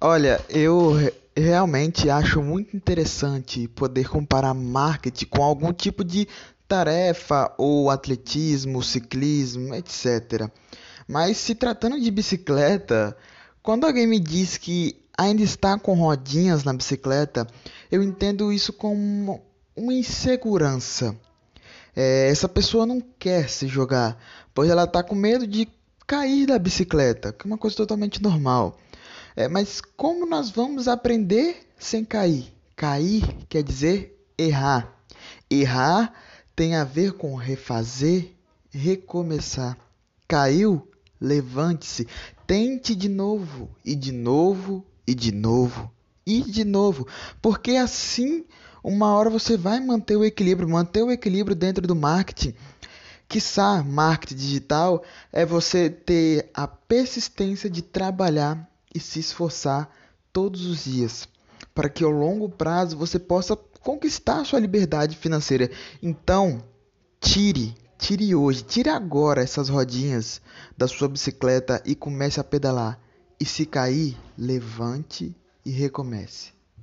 Olha, eu re- realmente acho muito interessante poder comparar marketing com algum tipo de tarefa ou atletismo, ciclismo, etc. Mas se tratando de bicicleta, quando alguém me diz que ainda está com rodinhas na bicicleta, eu entendo isso como uma insegurança. É, essa pessoa não quer se jogar, pois ela está com medo de cair da bicicleta, que é uma coisa totalmente normal. É, mas como nós vamos aprender sem cair? Cair quer dizer errar. Errar tem a ver com refazer, recomeçar. Caiu? Levante-se, tente de novo, e de novo, e de novo, e de novo, porque assim uma hora você vai manter o equilíbrio, manter o equilíbrio dentro do marketing. Quiçá, marketing digital é você ter a persistência de trabalhar e se esforçar todos os dias, para que ao longo prazo você possa conquistar sua liberdade financeira. Então, tire, tire hoje, tire agora essas rodinhas da sua bicicleta e comece a pedalar. E se cair, levante e recomece.